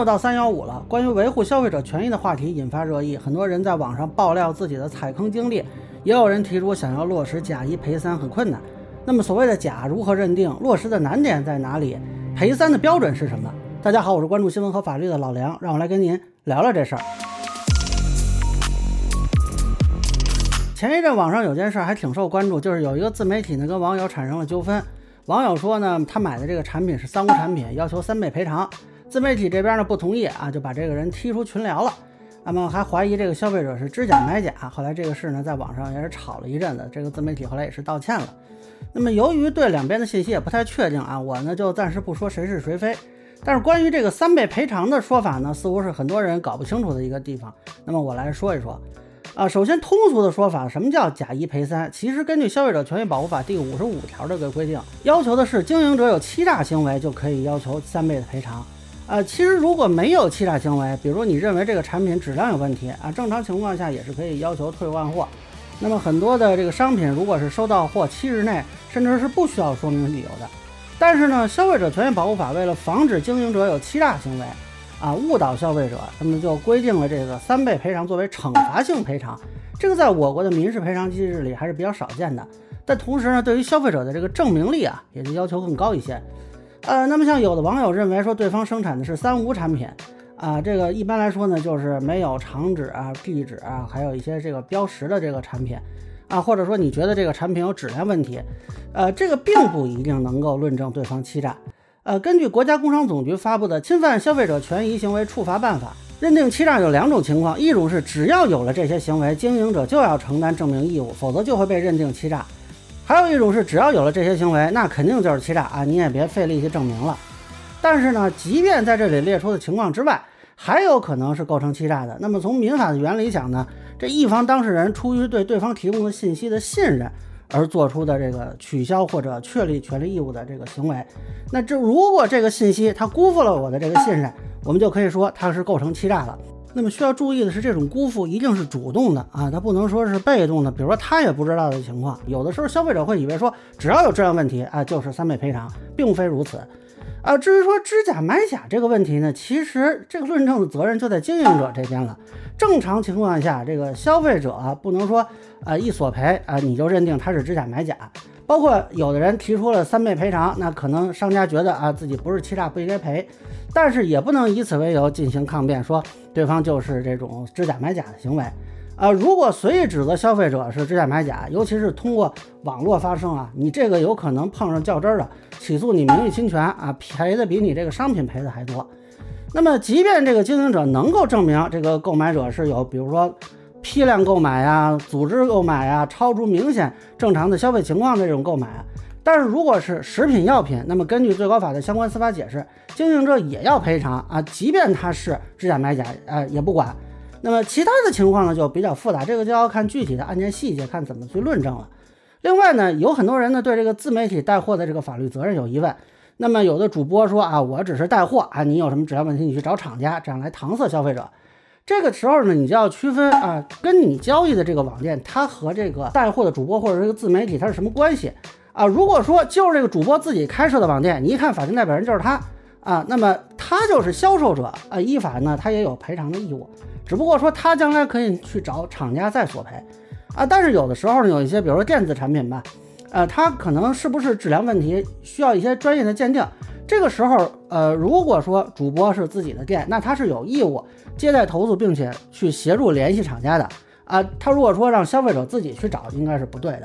又到三幺五了，关于维护消费者权益的话题引发热议，很多人在网上爆料自己的踩坑经历，也有人提出想要落实假一赔三很困难。那么所谓的假如何认定？落实的难点在哪里？赔三的标准是什么？大家好，我是关注新闻和法律的老梁，让我来跟您聊聊这事儿。前一阵网上有件事还挺受关注，就是有一个自媒体呢跟网友产生了纠纷。网友说呢，他买的这个产品是三无产品，要求三倍赔偿。自媒体这边呢不同意啊，就把这个人踢出群聊了。那么还怀疑这个消费者是知假买假。后来这个事呢在网上也是吵了一阵子，这个自媒体后来也是道歉了。那么由于对两边的信息也不太确定啊，我呢就暂时不说谁是谁非。但是关于这个三倍赔偿的说法呢，似乎是很多人搞不清楚的一个地方。那么我来说一说。啊，首先通俗的说法，什么叫假一赔三？其实根据《消费者权益保护法》第五十五条这个规定，要求的是经营者有欺诈行为就可以要求三倍的赔偿。啊，其实如果没有欺诈行为，比如你认为这个产品质量有问题啊，正常情况下也是可以要求退换货。那么很多的这个商品，如果是收到货七日内，甚至是不需要说明理由的。但是呢，《消费者权益保护法》为了防止经营者有欺诈行为。啊，误导消费者，那么就规定了这个三倍赔偿作为惩罚性赔偿，这个在我国的民事赔偿机制里还是比较少见的。但同时呢，对于消费者的这个证明力啊，也就要求更高一些。呃，那么像有的网友认为说对方生产的是三无产品，啊，这个一般来说呢，就是没有厂址啊、地址啊，还有一些这个标识的这个产品，啊，或者说你觉得这个产品有质量问题，呃，这个并不一定能够论证对方欺诈。呃，根据国家工商总局发布的《侵犯消费者权益行为处罚办法》，认定欺诈有两种情况：一种是只要有了这些行为，经营者就要承担证明义务，否则就会被认定欺诈；还有一种是只要有了这些行为，那肯定就是欺诈啊，你也别费力气证明了。但是呢，即便在这里列出的情况之外，还有可能是构成欺诈的。那么从民法的原理讲呢，这一方当事人出于对对方提供的信息的信任。而做出的这个取消或者确立权利义务的这个行为，那这如果这个信息他辜负了我的这个信任，我们就可以说他是构成欺诈了。那么需要注意的是，这种辜负一定是主动的啊，它不能说是被动的。比如说他也不知道的情况，有的时候消费者会以为说只要有质量问题啊，就是三倍赔偿，并非如此。啊，至于说知假买假这个问题呢，其实这个论证的责任就在经营者这边了。正常情况下，这个消费者不能说啊一索赔啊你就认定他是知假买假。包括有的人提出了三倍赔偿，那可能商家觉得啊自己不是欺诈不应该赔，但是也不能以此为由进行抗辩，说对方就是这种知假买假的行为。啊，如果随意指责消费者是知假买假，尤其是通过网络发生啊，你这个有可能碰上较真儿的，起诉你名誉侵权啊，赔的比你这个商品赔的还多。那么，即便这个经营者能够证明这个购买者是有，比如说批量购买呀、组织购买呀、超出明显正常的消费情况的这种购买，但是如果是食品药品，那么根据最高法的相关司法解释，经营者也要赔偿啊，即便他是知假买假，呃，也不管。那么其他的情况呢，就比较复杂，这个就要看具体的案件细节，看怎么去论证了。另外呢，有很多人呢对这个自媒体带货的这个法律责任有疑问。那么有的主播说啊，我只是带货啊，你有什么质量问题，你去找厂家，这样来搪塞消费者。这个时候呢，你就要区分啊，跟你交易的这个网店，它和这个带货的主播或者这个自媒体，它是什么关系啊？如果说就是这个主播自己开设的网店，你一看法定代表人就是他啊，那么他就是销售者啊，依法呢他也有赔偿的义务。只不过说他将来可以去找厂家再索赔，啊，但是有的时候呢，有一些比如说电子产品吧，呃，它可能是不是质量问题，需要一些专业的鉴定。这个时候，呃，如果说主播是自己的店，那他是有义务接待投诉，并且去协助联系厂家的。啊，他如果说让消费者自己去找，应该是不对的。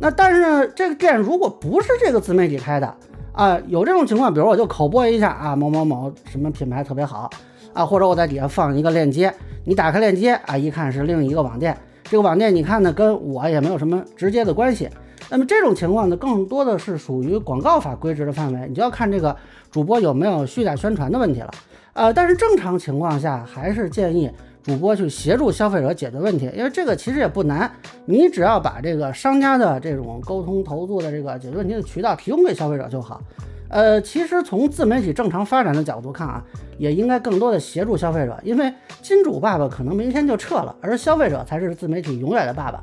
那但是，这个店如果不是这个自媒体开的，啊，有这种情况，比如我就口播一下啊，某某某什么品牌特别好。啊，或者我在底下放一个链接，你打开链接啊，一看是另一个网店，这个网店你看呢，跟我也没有什么直接的关系。那么这种情况呢，更多的是属于广告法规制的范围，你就要看这个主播有没有虚假宣传的问题了。呃，但是正常情况下，还是建议主播去协助消费者解决问题，因为这个其实也不难，你只要把这个商家的这种沟通投诉的这个解决问题的渠道提供给消费者就好。呃，其实从自媒体正常发展的角度看啊，也应该更多的协助消费者，因为金主爸爸可能明天就撤了，而消费者才是自媒体永远的爸爸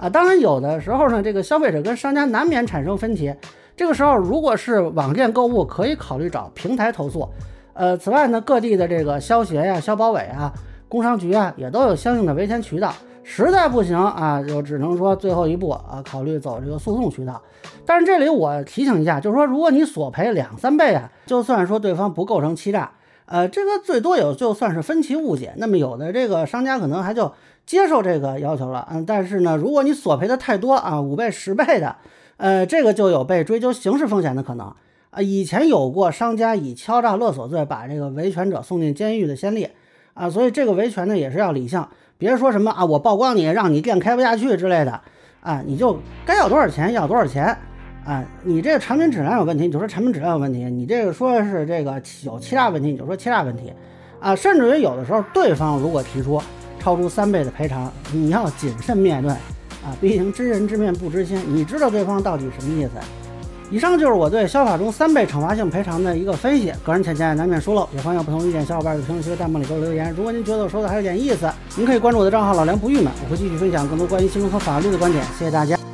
啊。当然，有的时候呢，这个消费者跟商家难免产生分歧，这个时候如果是网店购物，可以考虑找平台投诉。呃，此外呢，各地的这个消协呀、消保委啊、工商局啊，也都有相应的维权渠道。实在不行啊，就只能说最后一步啊，考虑走这个诉讼渠道。但是这里我提醒一下，就是说，如果你索赔两三倍啊，就算说对方不构成欺诈，呃，这个最多也就算是分歧误解。那么有的这个商家可能还就接受这个要求了，嗯，但是呢，如果你索赔的太多啊，五倍、十倍的，呃，这个就有被追究刑事风险的可能啊。以前有过商家以敲诈勒索罪把这个维权者送进监狱的先例啊，所以这个维权呢也是要理性。别说什么啊，我曝光你，让你店开不下去之类的，啊，你就该要多少钱要多少钱，啊，你这个产品质量有问题，你就说产品质量有问题；你这个说是这个有欺诈问题，你就说欺诈问题，啊，甚至于有的时候对方如果提出超出三倍的赔偿，你要谨慎面对，啊，毕竟知人知面不知心，你知道对方到底什么意思。以上就是我对消法中三倍惩罚性赔偿的一个分析，个人浅见难免疏漏，也欢迎不同意见小伙伴在评论区、弹幕里给我留言。如果您觉得我说的还有点意思，您可以关注我的账号老梁不郁闷，我会继续分享更多关于新闻和法律的观点。谢谢大家。